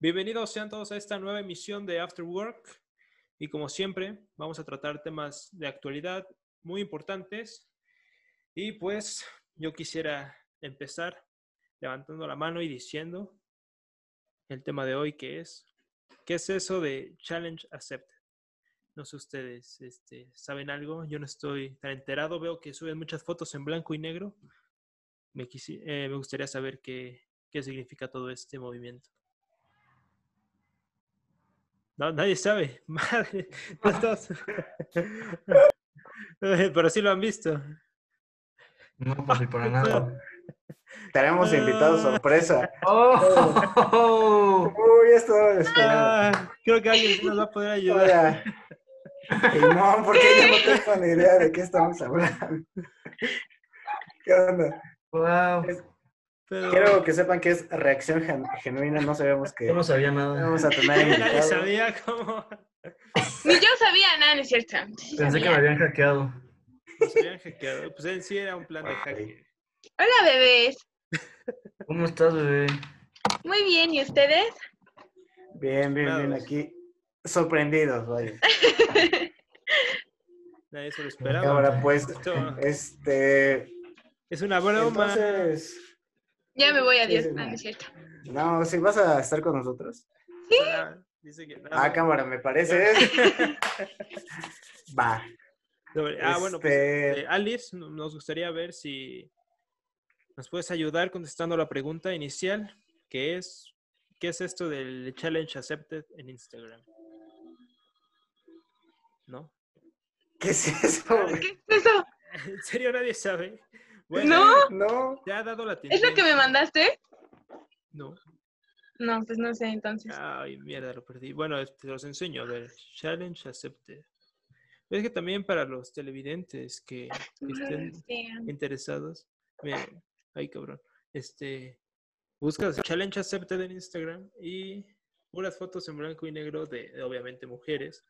Bienvenidos sean todos a esta nueva emisión de After Work. Y como siempre, vamos a tratar temas de actualidad muy importantes. Y pues yo quisiera empezar levantando la mano y diciendo el tema de hoy que es, ¿qué es eso de Challenge Accepted? No sé ustedes, este, ¿saben algo? Yo no estoy tan enterado, veo que suben muchas fotos en blanco y negro. Me, eh, me gustaría saber qué, qué significa todo este movimiento. No, nadie sabe. Madre, Pero sí lo han visto. No, pues para nada. Tenemos invitados ah. sorpresa. ¡Oh! Uy, esto ah, Creo que alguien nos va a poder ayudar. no, porque yo no tengo ni idea de qué estamos hablando. ¿Qué onda? Wow. Quiero que sepan que es reacción genuina, no sabemos que... no sabía nada. Vamos a tener Nadie sabía cómo... Ni yo sabía nada, ¿no es cierto? Pensé que me habían hackeado. Nos habían hackeado. Pues en sí era un plan de hacker. Hola, bebés. ¿Cómo estás, bebé? Muy bien, ¿y ustedes? Bien, bien, bien, aquí. Sorprendidos, vaya. Nadie se lo esperaba. Ahora, pues, este... Es una broma. Entonces... Ya me voy, adiós. No, no es cierto. No, ¿sí vas a estar con nosotros? Sí. Ah, cámara, me parece. Va. Ah, bueno, pues, este eh, Alice, nos gustaría ver si nos puedes ayudar contestando la pregunta inicial, que es, ¿qué es esto del challenge accepted en Instagram? ¿No? ¿Qué es eso? ¿Qué es eso? ¿En serio nadie sabe? No. No. Te ha dado la ¿Es lo que me mandaste? No. No, pues no sé entonces. Ay, mierda, lo perdí. Bueno, te los enseño. A ver, challenge accepted. Es que también para los televidentes que, estén interesados, miren, ay cabrón, este, buscas Challenge Accepted en Instagram y unas fotos en blanco y negro de, obviamente mujeres,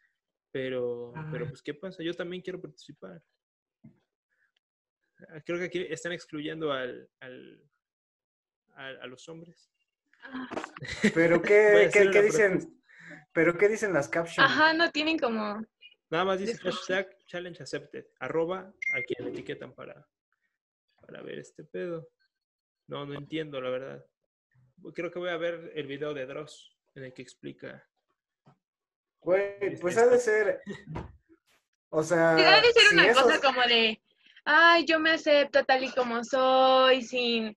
pero, pero pues ¿qué pasa? Yo también quiero participar. Ah, creo que aquí están excluyendo al, al, a, los hombres. Ah. Pero qué, ¿qué, qué dicen? ¿Pero qué dicen las captions? Ajá, no tienen como Nada más dice hashtag challenge accepted, arroba a quien etiquetan para, para ver este pedo. No, no entiendo, la verdad. Creo que voy a ver el video de Dross en el que explica. Güey, pues ha de ser. O sea. Ha de ser una cosa como de. Ay, yo me acepto tal y como soy, sin.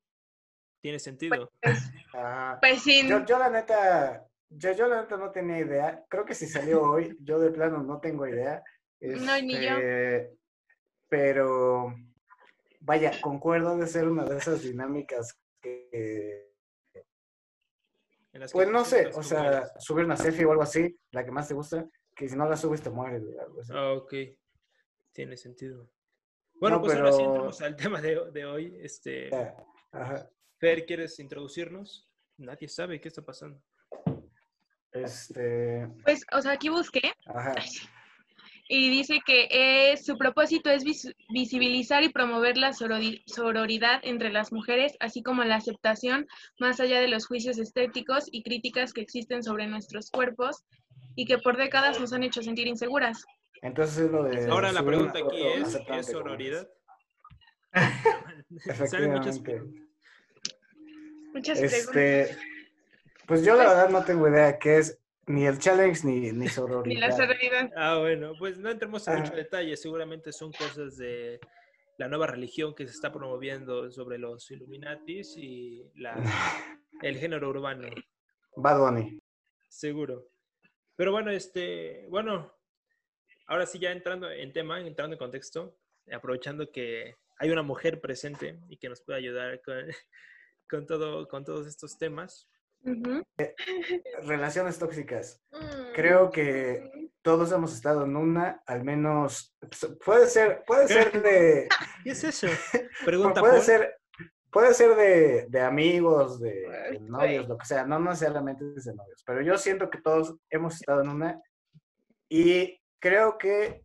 Tiene sentido. Pues, ah, pues sin. yo, la neta, yo, yo la neta no tenía idea. Creo que si salió hoy, yo de plano no tengo idea. no, ni yo. Este, pero, vaya, concuerdo de ser una de esas dinámicas que... pues no sé, o sea, subir una selfie o algo así, la que más te gusta, que si no la subes te mueres. Ah, ok. Tiene sentido. Bueno, pues ahora sí entramos al tema de, de hoy. Este, Fer, ¿quieres introducirnos? Nadie sabe qué está pasando. Este. Pues, o sea, aquí busqué. Ajá. Y dice que su propósito es visibilizar y promover la sororidad entre las mujeres, así como la aceptación más allá de los juicios estéticos y críticas que existen sobre nuestros cuerpos y que por décadas nos han hecho sentir inseguras. Entonces lo de... Ahora la pregunta aquí es, ¿qué es sororidad? Efectivamente. Muchas este, preguntas. Pues yo la verdad no tengo idea qué es ni el challenge ni, ni sororidad. ni la sororidad. Ah, bueno, pues no entremos en mucho detalle. Seguramente son cosas de la nueva religión que se está promoviendo sobre los Illuminatis y la, el género urbano. Bad Bunny. Seguro. Pero bueno, este, bueno, ahora sí ya entrando en tema, entrando en contexto, aprovechando que hay una mujer presente y que nos puede ayudar con, con, todo, con todos estos temas. Eh, relaciones tóxicas. Mm. Creo que todos hemos estado en una, al menos puede ser, puede ser de. ¿Qué es eso? Pregunta. puede ser, puede ser de, amigos, de, novios, lo que sea. No necesariamente de novios, pero yo siento que todos hemos estado en una y creo que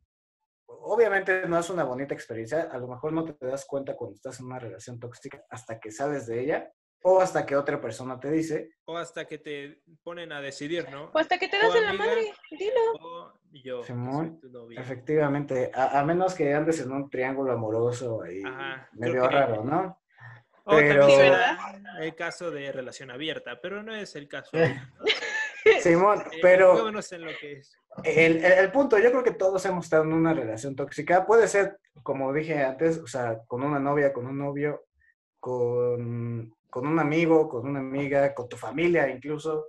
obviamente no es una bonita experiencia. A lo mejor no te das cuenta cuando estás en una relación tóxica hasta que sales de ella o hasta que otra persona te dice. O hasta que te ponen a decidir, ¿no? O hasta que te das en la madre, dilo. O yo, que Simón, soy tu novia. Efectivamente, a, a menos que andes en un triángulo amoroso ahí, Ajá, medio que- raro, ¿no? O también pero- ¿verdad? el caso de relación abierta, pero no es el caso. Simón, Eh, pero en lo que es. el, el- el punto, yo creo que todos hemos estado en una relación tóxica. Puede ser, como dije antes, o sea, con una novia, con un novio, con, con un amigo, con una amiga, con tu familia incluso.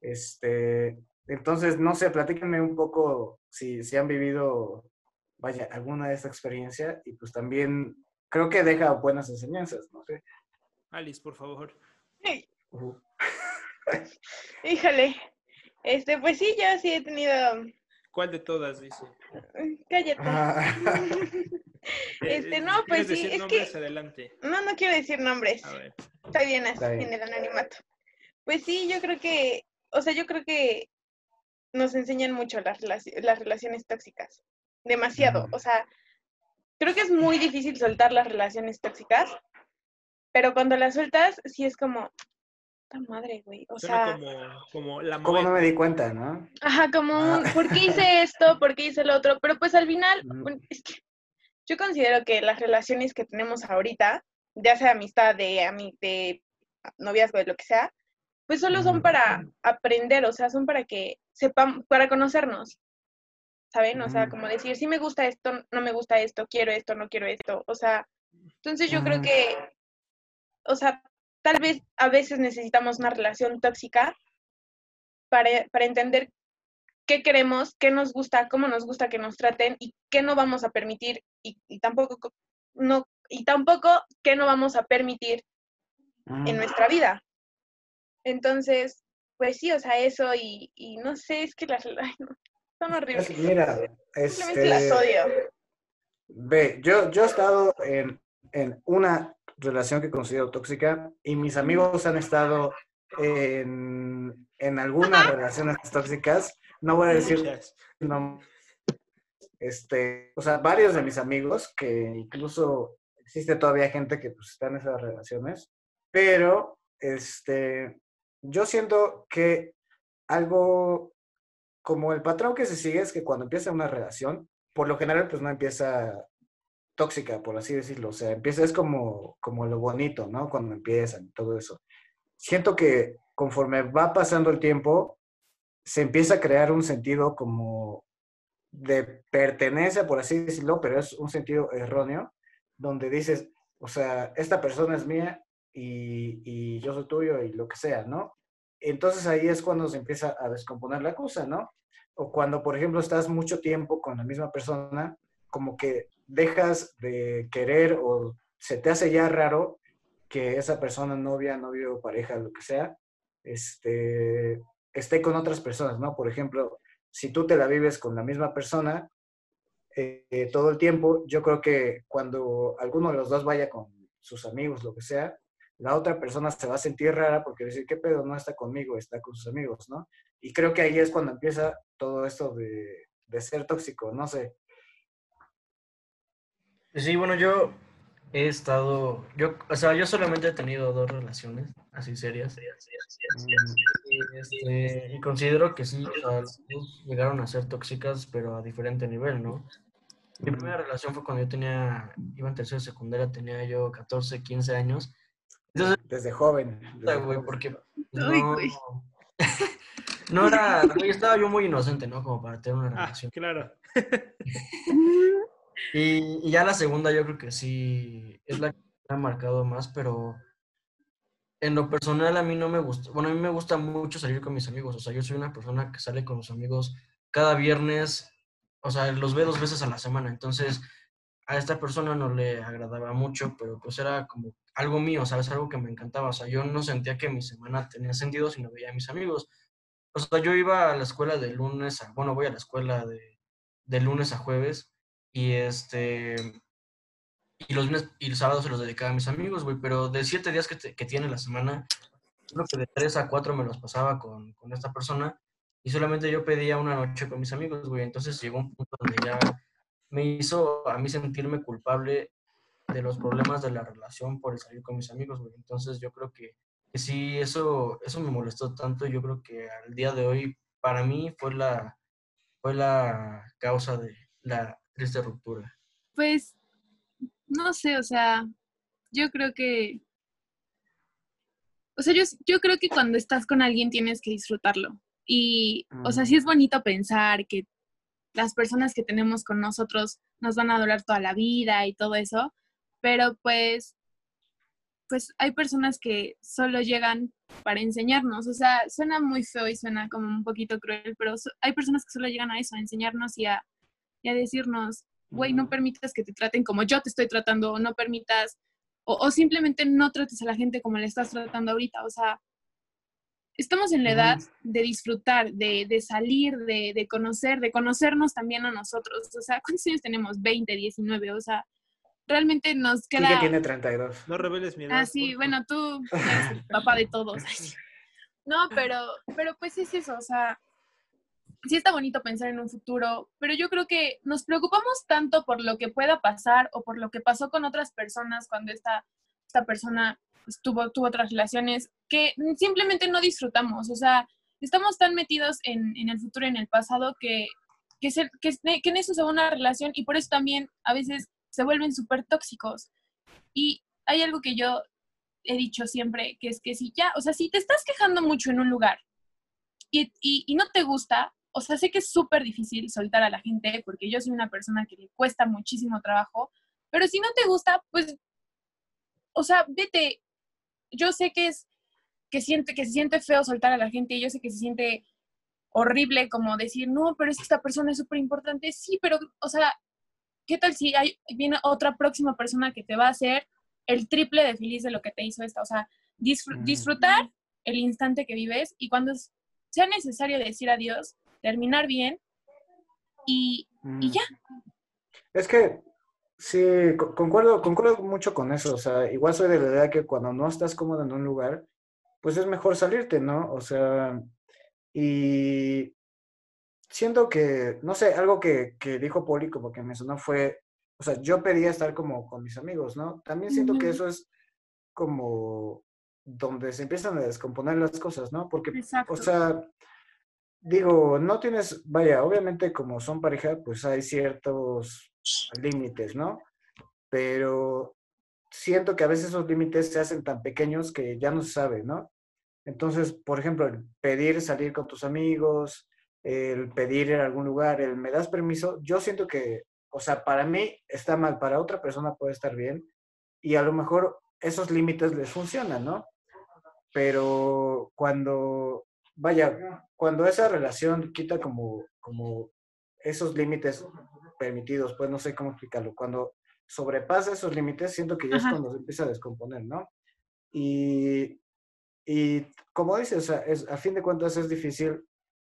Este, entonces, no sé, platíquenme un poco si, si han vivido, vaya, alguna de esta experiencia y pues también creo que deja buenas enseñanzas, no sé. Alice, por favor. Ujú. Híjole. Este, pues sí, yo sí he tenido. ¿Cuál de todas dice? Cállate. Ah, Este, no, pues ¿quieres sí, decir es que- Adelante. No, no quiero decir nombres. A ver. Está bien así, Está bien. en el anonimato. Pues sí, yo creo que, o sea, yo creo que nos enseñan mucho las, las relaciones tóxicas. Demasiado. O sea, creo que es muy difícil soltar las relaciones tóxicas, pero cuando las sueltas, sí es como, ¡ta madre, güey! O Suena sea, como, como la ¿Cómo no me di cuenta, no? ajá, como, Ah. un, ¿por qué hice esto? ¿Por qué hice lo otro? Pero pues al final, es que yo considero que las relaciones que tenemos ahorita, ya sea amistad, de, de noviazgo, de lo que sea, pues solo son para aprender, o sea, son para que sepan, para conocernos, ¿saben? O sea, como decir, sí me gusta esto, no me gusta esto, quiero esto, no quiero esto, o sea, entonces yo creo que, o sea, tal vez a veces necesitamos una relación tóxica para, para entender qué queremos, qué nos gusta, cómo nos gusta que nos traten y qué no vamos a permitir y, y tampoco co- no y tampoco qué no vamos a permitir en Ujú. nuestra vida. Entonces, pues sí, o sea, eso y, y no sé, es que las ay, no, son horribles. Es- mira, Simplemente las este, odio. Ve, yo, yo he estado en, en una relación que considero tóxica y mis amigos han estado en, en algunas relaciones tóxicas. No voy a decir no, este, o sea, varios de mis amigos que incluso existe todavía gente que pues, está en esas relaciones, pero este, yo siento que algo como el patrón que se sigue es que cuando empieza una relación, por lo general pues no empieza tóxica, por así decirlo, o sea, empieza es como, como lo bonito, ¿no? Cuando empiezan todo eso. Siento que conforme va pasando el tiempo, se empieza a crear un sentido como de pertenencia, por así decirlo, pero es un sentido erróneo, donde dices, o sea, esta persona es mía y, y yo soy tuyo y lo que sea, ¿no? Entonces ahí es cuando se empieza a descomponer la cosa, ¿no? O cuando, por ejemplo, estás mucho tiempo con la misma persona, como que dejas de querer o se te hace ya raro que esa persona, novia, novio, pareja, lo que sea, este, esté con otras personas, ¿no? Por ejemplo, si tú te la vives con la misma persona eh, todo el tiempo, yo creo que cuando alguno de los dos vaya con sus amigos, lo que sea, la otra persona se va a sentir rara porque va a decir, ¿qué pedo? No está conmigo, está con sus amigos, ¿no? Y creo que ahí es cuando empieza todo esto de, de ser tóxico, no sé. Sí, bueno, yo he estado, yo, o sea, yo solamente he tenido dos relaciones así serias. Y, este, y considero que sí, o sea, las dos llegaron a ser tóxicas, pero a diferente nivel, ¿no? Mi primera relación fue cuando yo tenía, iba en tercero de secundaria, tenía yo 14, 15 años. Entonces, Desde joven. desde güey, joven. porque Ay, no, güey. no era, estaba yo muy inocente, ¿no? Como para tener una Ah, relación. claro. Y, ya la segunda yo creo que sí es la que me ha marcado más, pero en lo personal a mí no me gusta, bueno, a mí me gusta mucho salir con mis amigos, o sea, yo soy una persona que sale con sus amigos cada viernes, o sea, los ve dos veces a la semana, entonces a esta persona no le agradaba mucho, pero pues era como algo mío, ¿sabes? Algo que me encantaba, o sea, yo no sentía que mi semana tenía sentido si no veía a mis amigos. O sea, yo iba a la escuela de lunes a, bueno, voy a la escuela de, de lunes a jueves y este, y los lunes y los sábados se los dedicaba a mis amigos, güey, pero de siete días que, te- que tiene la semana, creo que de tres a cuatro me los pasaba con, con esta persona y solamente yo pedía una noche con mis amigos, güey, entonces llegó un punto donde ya me hizo a mí sentirme culpable de los problemas de la relación por el salir con mis amigos, güey, entonces yo creo que sí, eso, eso me molestó tanto. Yo creo que al día de hoy, para mí, fue la, fue la causa de la triste ruptura. Pues, no sé, o sea, yo creo que, o sea, yo, yo creo que cuando estás con alguien tienes que disfrutarlo. Y, o sea, sí es bonito pensar que las personas que tenemos con nosotros nos van a adorar toda la vida y todo eso, pero pues, pues hay personas que solo llegan para enseñarnos, o sea, suena muy feo y suena como un poquito cruel, pero hay personas que solo llegan a eso, a enseñarnos y a, y a decirnos, güey, no permitas que te traten como yo te estoy tratando, o no permitas, o, o, simplemente no trates a la gente como le estás tratando ahorita, o sea, estamos en la edad de disfrutar, de, de salir, de, de, conocer, de conocernos también a nosotros. O sea, ¿cuántos años tenemos? 20, 19, o sea, realmente nos queda... Sí tiene 32. No reveles mi edad. Ah, sí, bueno, tú eres el papá de todos. No, pero, pero pues es eso, o sea, sí está bonito pensar en un futuro, pero yo creo que nos preocupamos tanto por lo que pueda pasar o por lo que pasó con otras personas cuando esta, esta persona tuvo, tuvo otras relaciones, que simplemente no disfrutamos. O sea, estamos tan metidos en, en el futuro y en el pasado que, que, se, que, en eso se va una relación y por eso también a veces se vuelven súper tóxicos. Y hay algo que yo he dicho siempre, que es que si ya, o sea, si te estás quejando mucho en un lugar y, y no te gusta, o sea, sé que es súper difícil soltar a la gente porque yo soy una persona que le cuesta muchísimo trabajo, pero si no te gusta, pues, o sea, vete, yo sé que es que siente que se siente feo soltar a la gente y yo sé que se siente horrible como decir, "No, pero es que esta persona es súper importante." Sí, pero o sea, ¿qué tal si hay viene otra próxima persona que te va a hacer el triple de feliz de lo que te hizo esta? O sea, disfr disfrutar el instante que vives y cuando sea necesario decir adiós, terminar bien y, y ya. Es que Sí, concuerdo, concuerdo mucho con eso. O sea, igual soy de la idea que cuando no estás cómodo en un lugar, pues es mejor salirte, ¿no? O sea, y siento que, no sé, algo que, que dijo Poli como que me sonó fue, o sea, yo pedía estar como con mis amigos, ¿no? También siento uh -huh. que eso es como donde se empiezan a descomponer las cosas, ¿no? Porque, Exacto. o sea, digo, no tienes, vaya, obviamente como son pareja, pues hay ciertos límites, ¿no? Pero siento que a veces esos límites se hacen tan pequeños que ya no se sabe, ¿no? Entonces, por ejemplo, el pedir salir con tus amigos, el pedir en algún lugar, el me das permiso, yo siento que, o sea, para mí está mal, para otra persona puede estar bien y a lo mejor esos límites les funcionan, ¿no? Pero cuando, vaya, cuando esa relación quita como, como esos límites permitidos, pues no sé cómo explicarlo. Cuando sobrepasa esos límites, siento que ya Ajá. es cuando se empieza a descomponer, ¿no? Y, y como dices, o sea, es, a fin de cuentas es difícil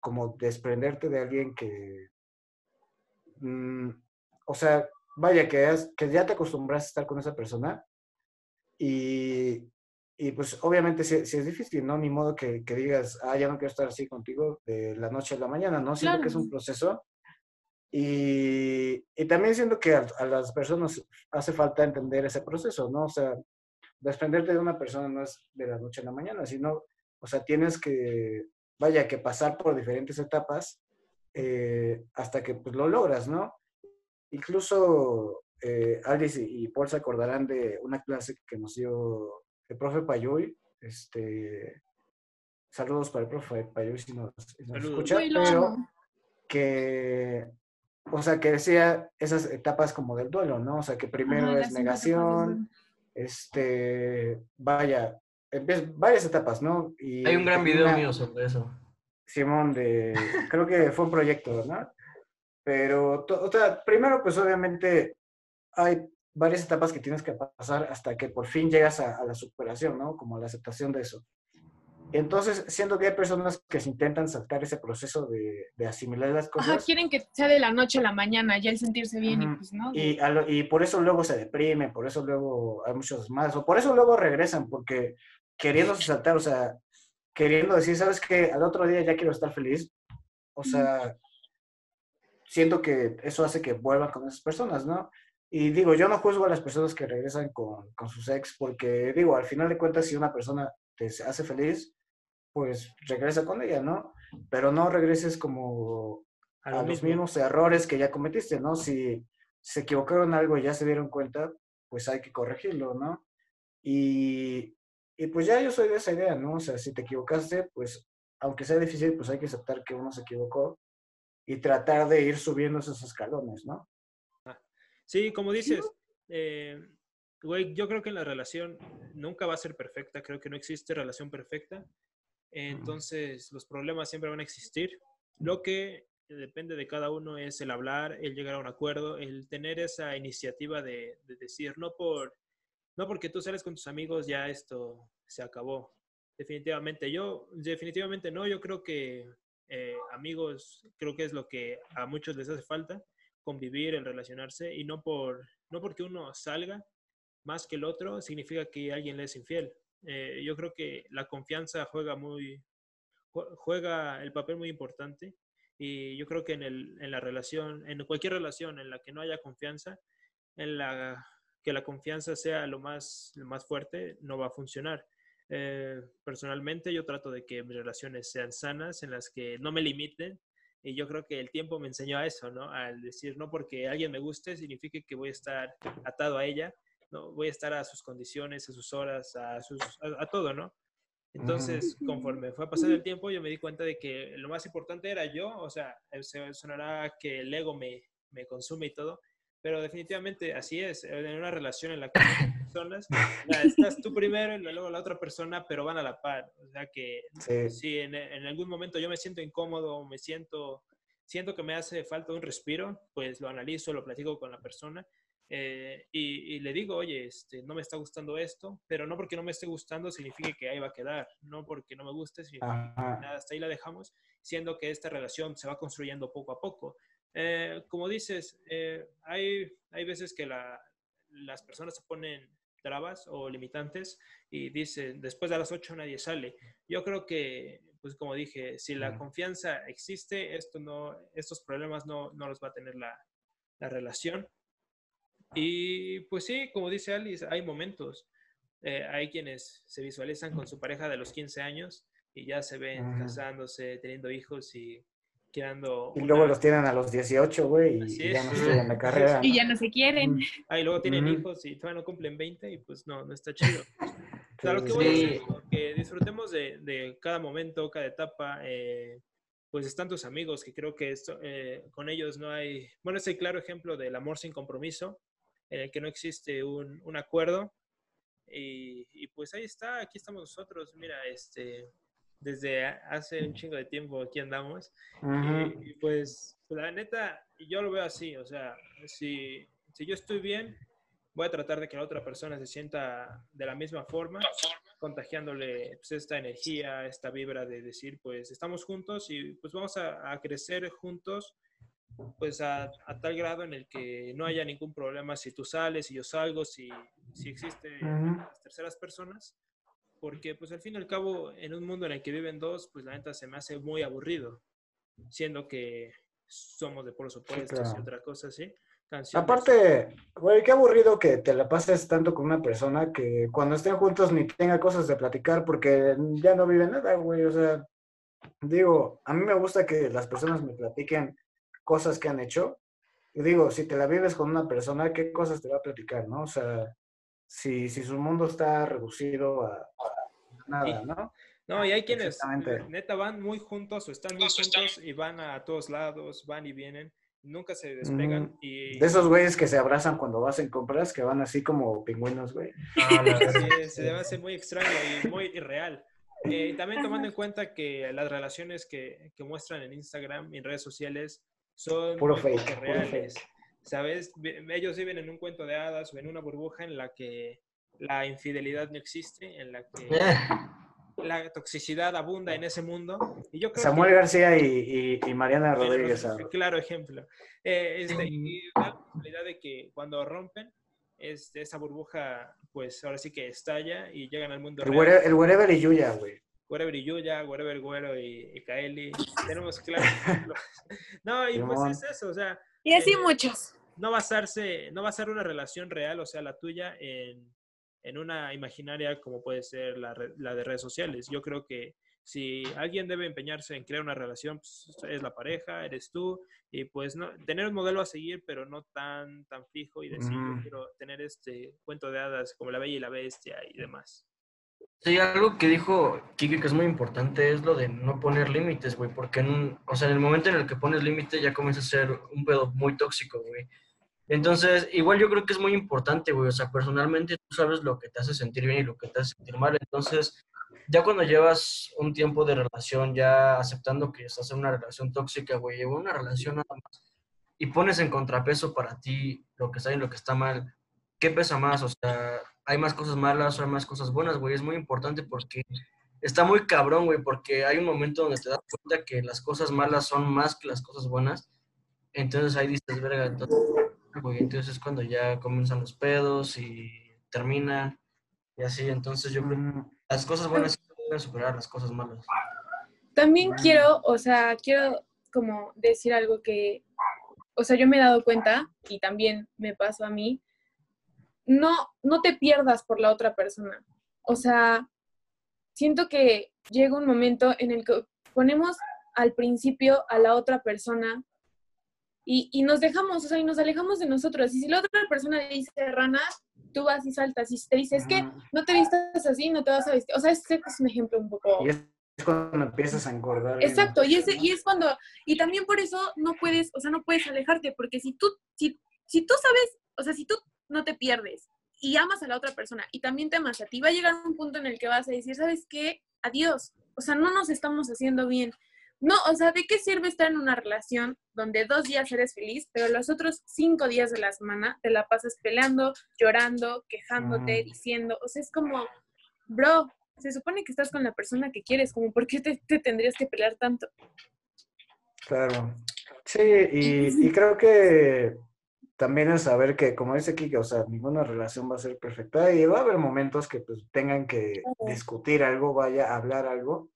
como desprenderte de alguien que, mmm, o sea, vaya, que, es, que ya te acostumbras a estar con esa persona y, y pues obviamente si, si, es difícil, ¿no? Ni modo que, que, digas, ah, ya no quiero estar así contigo de la noche a la mañana, ¿no? Siento claro. que es un proceso y, y, también siento que a, a, las personas hace falta entender ese proceso, ¿no? O sea, desprenderte de una persona no es de la noche a la mañana, sino, o sea, tienes que, vaya, que pasar por diferentes etapas eh, hasta que pues, lo logras, ¿no? Incluso eh, Alice y Paul se acordarán de una clase que nos dio el profe Payuy, este, saludos para el profe Payuy si nos, si nos escucha, pero que o sea, que decía esas etapas como del duelo, ¿no? O sea, que primero Ajá, es negación, este, vaya, varias etapas, ¿no? Y Hay un gran video una, mío sobre eso. Simón, de, creo que fue un proyecto, ¿no? Pero, o sea, primero, pues obviamente hay varias etapas que tienes que pasar hasta que por fin llegas a, a la superación, ¿no? Como la aceptación de eso. Entonces, siento que hay personas que se intentan saltar ese proceso de, de asimilar las cosas. Ajá, quieren que sea de la noche a la mañana, ya el sentirse bien uh -huh. y pues, ¿no? Y, lo, y, por eso luego se deprimen, por eso luego hay muchos más, o por eso luego regresan, porque queriendo saltar, o sea, queriendo decir, ¿sabes qué? Al otro día ya quiero estar feliz. O sea, uh -huh. siento que eso hace que vuelvan con esas personas, ¿no? Y digo, yo no juzgo a las personas que regresan con, con sus ex, porque digo, al final de cuentas, si una persona te hace feliz, pues regresa con ella, ¿no? Pero no regreses como A a, lo los mismo. mismos errores que ya cometiste, ¿no? Si se equivocaron algo y ya se dieron cuenta, pues hay que corregirlo, ¿no? Y, y pues ya yo soy de esa idea, ¿no? O sea, si te equivocaste, pues aunque sea difícil, pues hay que aceptar que uno se equivocó y tratar de ir subiendo esos escalones, ¿no? Sí, como dices, eh, güey, yo creo que la relación nunca va a ser perfecta, creo que no existe relación perfecta, entonces los problemas siempre van a existir. Lo que depende de cada uno es el hablar, el llegar a un acuerdo, el tener esa iniciativa de, de decir, no por, no porque tú sales con tus amigos ya esto se acabó. Definitivamente, yo, definitivamente no, yo creo que eh, amigos, creo que es lo que a muchos les hace falta convivir, el relacionarse, y no, por, no porque uno salga más que el otro, significa que alguien le es infiel. Eh, yo creo que la confianza juega muy, jue- juega el papel muy importante, y yo creo que en, el, en la relación, en cualquier relación en la que no haya confianza, en la que la confianza sea lo más, lo más fuerte, no va a funcionar. Eh, personalmente yo trato de que mis relaciones sean sanas, en las que no me limiten, y yo creo que el tiempo me enseñó a eso, ¿no? Al decir, no porque alguien me guste, significa que voy a estar atado a ella, ¿no? Voy a estar a sus condiciones, a sus horas, a, sus, a, a todo, ¿no? Entonces, conforme fue pasando el tiempo, yo me di cuenta de que lo más importante era yo, o sea, se sonará que el ego me, me consume y todo, pero definitivamente así es, en una relación en la que personas, estás tú primero y luego la otra persona, pero van a la par, o sea que Sí. si en, en algún momento yo me siento incómodo, me siento, siento que me hace falta un respiro, pues lo analizo, lo platico con la persona eh, y, y le digo, oye, este, no me está gustando esto, pero no porque no me esté gustando significa que ahí va a quedar, no porque no me guste, significa Ajá. nada, hasta ahí la dejamos, siendo que esta relación se va construyendo poco a poco. Eh, como dices, eh, hay, hay veces que la- las personas se ponen trabas o limitantes y dicen, después de las 8 nadie sale. Yo creo que, pues como dije, si la confianza existe, esto no, estos problemas no, no los va a tener la, la relación. Y pues sí, como dice Alice, hay momentos. Eh, hay quienes se visualizan con su pareja de los 15 años y ya se ven casándose, teniendo hijos y creando... Y luego una- los tienen a los 18, güey, y ya no estudian la carrera. Y ya no se quieren. Ah, y luego tienen Ujú. hijos y todavía no cumplen 20 y pues no, no está chido. O sea, lo Sí, que sí, voy a sí. decir es que disfrutemos de, de cada momento, cada etapa. eh, pues están tus amigos, que creo que esto, eh, con ellos no hay... Bueno, es el claro ejemplo del amor sin compromiso, en el que no existe un, un acuerdo. Y, y pues ahí está, aquí estamos nosotros. Mira, este, desde hace un chingo de tiempo aquí andamos. Ujú. Y, y, pues, la neta, yo lo veo así, o sea, si, si yo estoy bien, voy a tratar de que la otra persona se sienta de la misma forma, contagiándole pues, esta energía, esta vibra de decir, pues estamos juntos y pues vamos a, a crecer juntos, pues a, a tal grado en el que no haya ningún problema si tú sales y yo salgo, si, si existe Ujú. las terceras personas, porque pues al fin y al cabo en un mundo en el que viven dos, pues la neta se me hace muy aburrido, siendo que somos de polos opuestos y otra cosa. Canciones. Aparte, güey, qué aburrido que te la pases tanto con una persona que cuando estén juntos ni tenga cosas de platicar porque ya no viven nada, güey. O sea, digo, a mí me gusta que las personas me platiquen cosas que han hecho. Y digo, si te la vives con una persona, ¿qué cosas te va a platicar, no? O sea, si, si su mundo está reducido a, nada, ¿no? No, y hay quienes Exactamente. neta van muy juntos o están muy juntos y van a todos lados, van y vienen, nunca se despegan y De esos güeyes que se abrazan cuando hacen compras, que van así como pingüinos, güey. Ah, la- Sí, se me hace muy extraño y muy irreal. Eh, y también tomando en cuenta que las relaciones que, que muestran en Instagram y en redes sociales son Puro fake, poco puro reales. fake. ¿Sabes? Ellos viven en un cuento de hadas o en una burbuja en la que la infidelidad no existe, en la que la toxicidad abunda en ese mundo. Y yo creo Samuel que, García y, y- y Mariana Rodríguez. ah, claro ejemplo. Eh, este, y da la posibilidad de que cuando rompen, este, esa burbuja, pues ahora sí que estalla y llegan al mundo El, real. where- el Wherever y Yuya, güey. Wherever y Yuya, Wherever Güero y, y Kaeli. Tenemos claro. ejemplos. no, y pues es eso, o sea, Y así Eh, muchos. no basarse, no basar una relación real, o sea, la tuya, en, en una imaginaria como puede ser la, de redes sociales. Yo creo que si alguien debe empeñarse en crear una relación, pues, es la pareja, eres tú, y pues no, tener un modelo a seguir, pero no tan, tan fijo y decir, yo quiero tener este cuento de hadas como la bella y la bestia y demás. Sí, algo que dijo Kike que es muy importante es lo de no poner límites, güey, porque en un, o sea, en el momento en el que pones límite ya comienza a ser un pedo muy tóxico, güey. Entonces, igual yo creo que es muy importante, güey, o sea, personalmente tú sabes lo que te hace sentir bien y lo que te hace sentir mal, entonces, ya cuando llevas un tiempo de relación, ya aceptando que estás en una relación tóxica, güey, en una relación nada más, y pones en contrapeso para ti lo que está bien y lo que está mal, ¿qué pesa más? O sea, hay más cosas malas o hay más cosas buenas, güey. Es muy importante porque está muy cabrón, güey, porque hay un momento donde te das cuenta que las cosas malas son más que las cosas buenas. Entonces ahí dices, verga, entonces, güey, entonces es cuando ya comienzan los pedos y terminan y así. Entonces yo creo que Mm, las cosas buenas deben superar las cosas malas. También quiero, o sea, quiero como decir algo que, o sea, yo me he dado cuenta y también me pasó a mí, no, no te pierdas por la otra persona. O sea, siento que llega un momento en el que ponemos al principio a la otra persona y, y nos dejamos, o sea, y nos alejamos de nosotros. Y si la otra persona dice rana, tú vas y saltas. Y si te dice, es que no te vistas así, no te vas a vestir. O sea, este es un ejemplo un poco... Y es cuando empiezas a engordar. Exacto, y es, y es cuando, y también por eso no puedes, o sea, no puedes alejarte, porque si tú, si, si tú sabes, o sea, si tú no te pierdes y amas a la otra persona y también te amas a ti, va a llegar un punto en el que vas a decir, ¿sabes qué? Adiós, o sea, no nos estamos haciendo bien. No, o sea, ¿de qué sirve estar en una relación donde dos días eres feliz, pero los otros cinco días de la semana te la pasas peleando, llorando, quejándote, Mm. diciendo, o sea, es como, bro, se supone que estás con la persona que quieres, como, ¿por qué te, te tendrías que pelear tanto? Claro. Sí, y, y creo que también es saber que, como dice Kike, o sea, ninguna relación va a ser perfecta y va a haber momentos que pues tengan que discutir algo, vaya a hablar algo,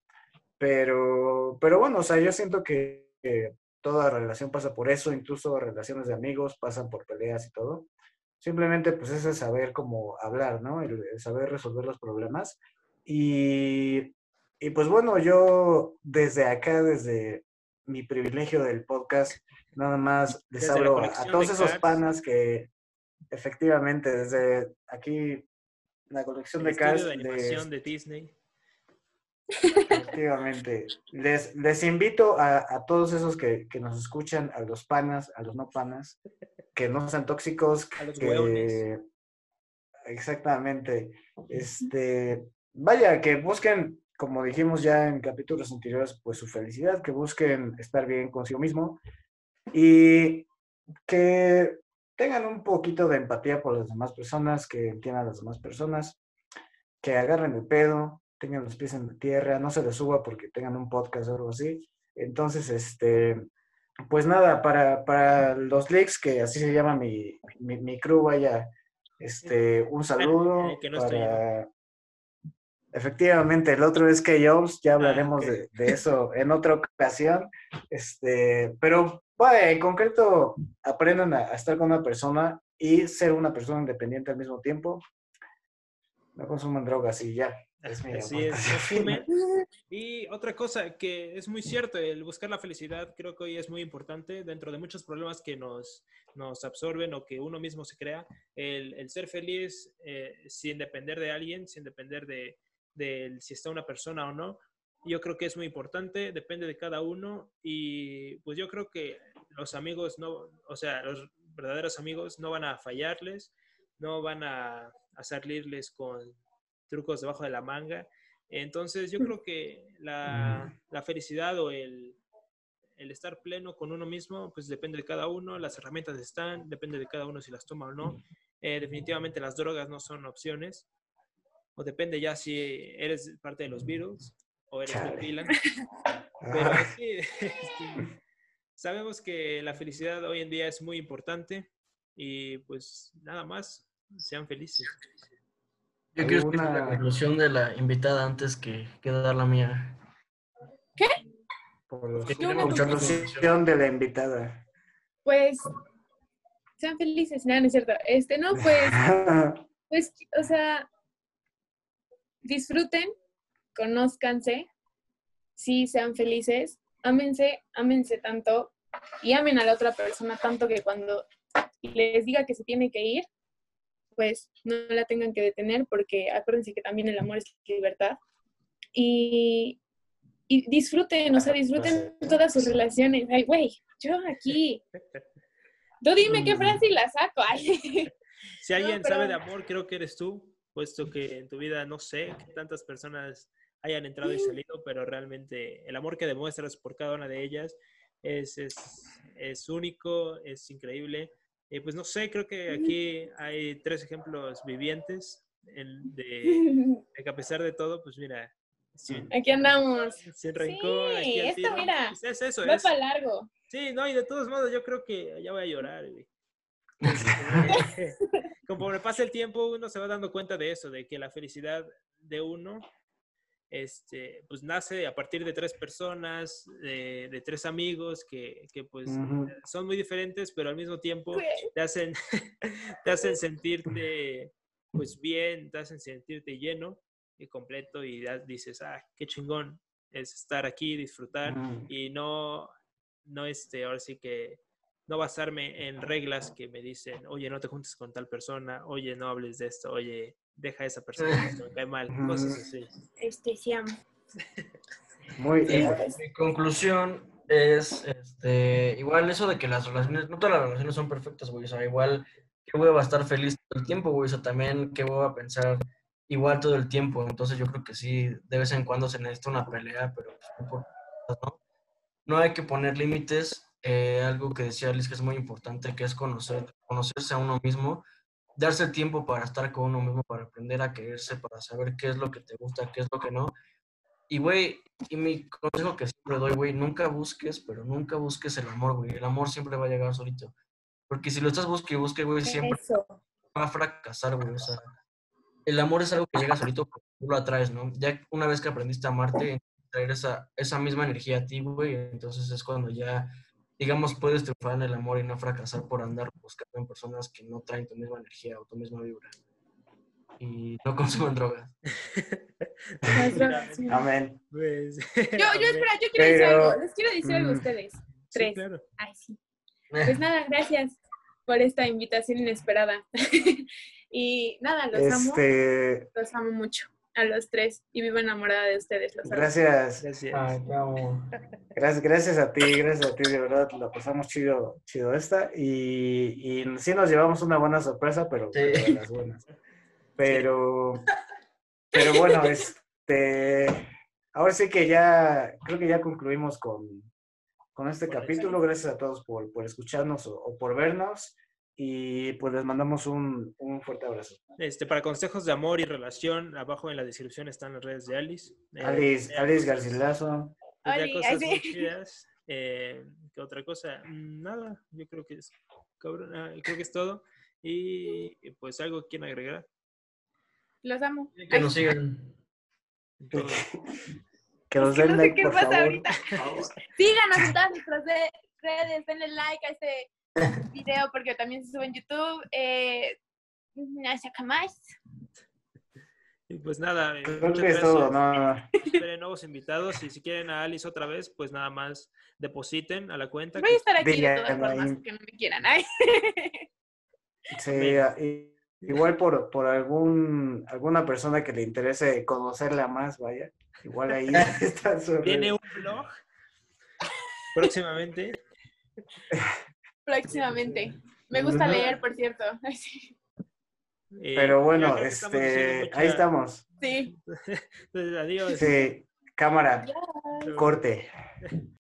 pero, pero bueno, o sea, yo siento que, que toda relación pasa por eso, incluso relaciones de amigos pasan por peleas y todo. Simplemente pues es el saber cómo hablar, ¿no? El, el saber resolver los problemas. Y, y pues bueno, yo desde acá, desde mi privilegio del podcast, nada más les Desde hablo a, todos de esos panas que efectivamente desde aquí, la colección El de cards, de animación de Disney. Efectivamente. Les, les invito a, a todos esos que, que nos escuchan, a los panas, a los no panas, que no sean tóxicos, A los que... hueones. Exactamente. Este, vaya, que busquen, como dijimos ya en capítulos anteriores, pues su felicidad, que busquen estar bien consigo mismo y que tengan un poquito de empatía por las demás personas, que entiendan a las demás personas, que agarren el pedo, tengan los pies en la tierra, no se les suba porque tengan un podcast o algo así. Entonces, este, pues nada, para, para los leaks, que así se llama mi, mi, mi crew, vaya, este, un saludo el que no para... Efectivamente, el otro es que Jobs, ya hablaremos Ah, ok. de, de eso en otra ocasión. Este, pero vaya, en concreto, aprendan a, a estar con una persona y ser una persona independiente al mismo tiempo. No consuman drogas y ya. Es mi Así es, fumen. Y otra cosa que es muy cierto, el buscar la felicidad creo que hoy es muy importante dentro de muchos problemas que nos, nos absorben o que uno mismo se crea. El, el ser feliz eh, sin depender de alguien, sin depender de, de si está una persona o no, yo creo que es muy importante, depende de cada uno y pues yo creo que los amigos no, o sea, los verdaderos amigos no van a fallarles, no van a, a salirles con trucos debajo de la manga. Entonces yo creo que la, la felicidad o el, el estar pleno con uno mismo, pues depende de cada uno, las herramientas están, depende de cada uno si las toma o no. Eh, definitivamente las drogas no son opciones, o depende ya si eres parte de los Beatles o eres. Bob Dylan. Pero Ah, sí, este, sabemos que la felicidad hoy en día es muy importante y pues nada más, sean felices. Yo quiero escuchar la ¿Alguna- conclusión de la invitada antes que, que dar la mía. por los- conclusión de la invitada. Pues, sean felices, nada, no es cierto. Este, no, pues, pues, o sea, disfruten, conózcanse, sí, sean felices, ámense, ámense tanto y amen a la otra persona tanto que cuando les diga que se tiene que ir, pues no la tengan que detener porque acuérdense que también el amor es libertad. Y, y disfruten, o sea, disfruten todas sus relaciones. Ay, güey, yo aquí. Tú dime qué frase y la saco. Ay. Si alguien pero- sabe de amor, creo que eres tú, puesto que en tu vida no sé qué tantas personas hayan entrado y salido, pero realmente el amor que demuestras por cada una de ellas es, es, es único, es increíble. Y pues no sé, creo que aquí hay tres ejemplos vivientes en- de, de que a pesar de todo, pues mira, sin, Aquí andamos. sin rencor, aquí Sí, al esto, tiro. mira, Pues es eso, Va es, para largo. Sí, no, y de todos modos yo creo que ya voy a llorar, güey. Este, Conforme pasa el tiempo, uno se va dando cuenta de eso, de que la felicidad de uno, este, pues nace a partir de tres personas, de, de tres amigos que, que, pues son muy diferentes, pero al mismo tiempo te hacen, te hacen sentirte pues bien, te hacen sentirte lleno y completo y ya dices, ah, qué chingón es estar aquí, disfrutar y no, no este, ahora sí que no basarme en reglas que me dicen, oye, no te juntes con tal persona, oye, no hables de esto, oye, deja a esa persona, me cae mal, cosas así. Este, sí, amo. Muy bien. pues. Mi conclusión es, este, igual eso de que las relaciones, no todas las relaciones son perfectas, güey, o sea, igual que voy a estar feliz todo el tiempo, güey, o sea, también que voy a pensar igual todo el tiempo, entonces yo creo que sí, de vez en cuando se necesita una pelea, pero pues, por ¿no? No hay que poner límites, eh, algo que decía Liz que es muy importante, que es conocer, conocerse a uno mismo, darse el tiempo para estar con uno mismo, para aprender a quererse, para saber qué es lo que te gusta, qué es lo que no. Y, güey, y mi consejo que siempre doy, güey, nunca busques, pero nunca busques el amor, güey. El amor siempre va a llegar solito. Porque si lo estás busque y busque, güey, siempre Eso. va a fracasar, güey. O sea, el amor es algo que llega solito porque tú lo atraes, ¿no? Ya una vez que aprendiste a amarte, traer esa, esa misma energía a ti, güey, entonces es cuando ya, digamos, puedes triunfar en el amor y no fracasar por andar buscando en personas que no traen tu misma energía o tu misma vibra. Y no consuman drogas. Amén. Pues, Yo, yo, espera, yo quiero decir algo. Les quiero decir algo a Mm. ustedes. Sí, Tres. claro. Ay, sí. Pues nada, gracias por esta invitación inesperada. y nada, los amo. Este, Los amo mucho. A los tres. Y vivo enamorada de ustedes. Los gracias, Gracias. Ay, gracias, gracias a ti, gracias a ti, de verdad, la pasamos chido, chido esta. Y, y sí nos llevamos una buena sorpresa, pero, Sí. pero de las buenas. Pero, pero bueno, este, ahora sí que ya, creo que ya concluimos con, con este capítulo. Gracias a todos por, por escucharnos o, o por vernos. Y pues les mandamos un, un fuerte abrazo. Este, para consejos de amor y relación, abajo en la descripción están las redes de Alice. Eh, Alice, vea Alice Garcilaso. ay, cosas muy sí. chidas. Eh, ¿Qué otra cosa? Nada, yo creo que es, cabrón, ah, creo que es todo. Y pues algo que quieran agregar. Los amo. Que nos sigan. Que nos den no sé like, qué por pasa favor. ahorita. Síganos en todas nuestras de- redes, denle like a este video porque también se sube en YouTube. Eh, no saca más. Y pues nada, eh, Creo muchas que es todo, no. Esperen nuevos invitados y si quieren a Alice otra vez, pues nada más depositen a la cuenta. Voy a que- estar aquí de todas formas, aunque no me quieran. Ay. Sí, Ven. a- i- igual por, por algún, alguna persona que le interese conocerla más, vaya. Igual ahí está su Tiene un blog próximamente. Próximamente. Me gusta leer, por cierto. Sí. eh, Pero bueno, estamos este, ahí estamos. Sí. Adiós. Sí, cámara, corte.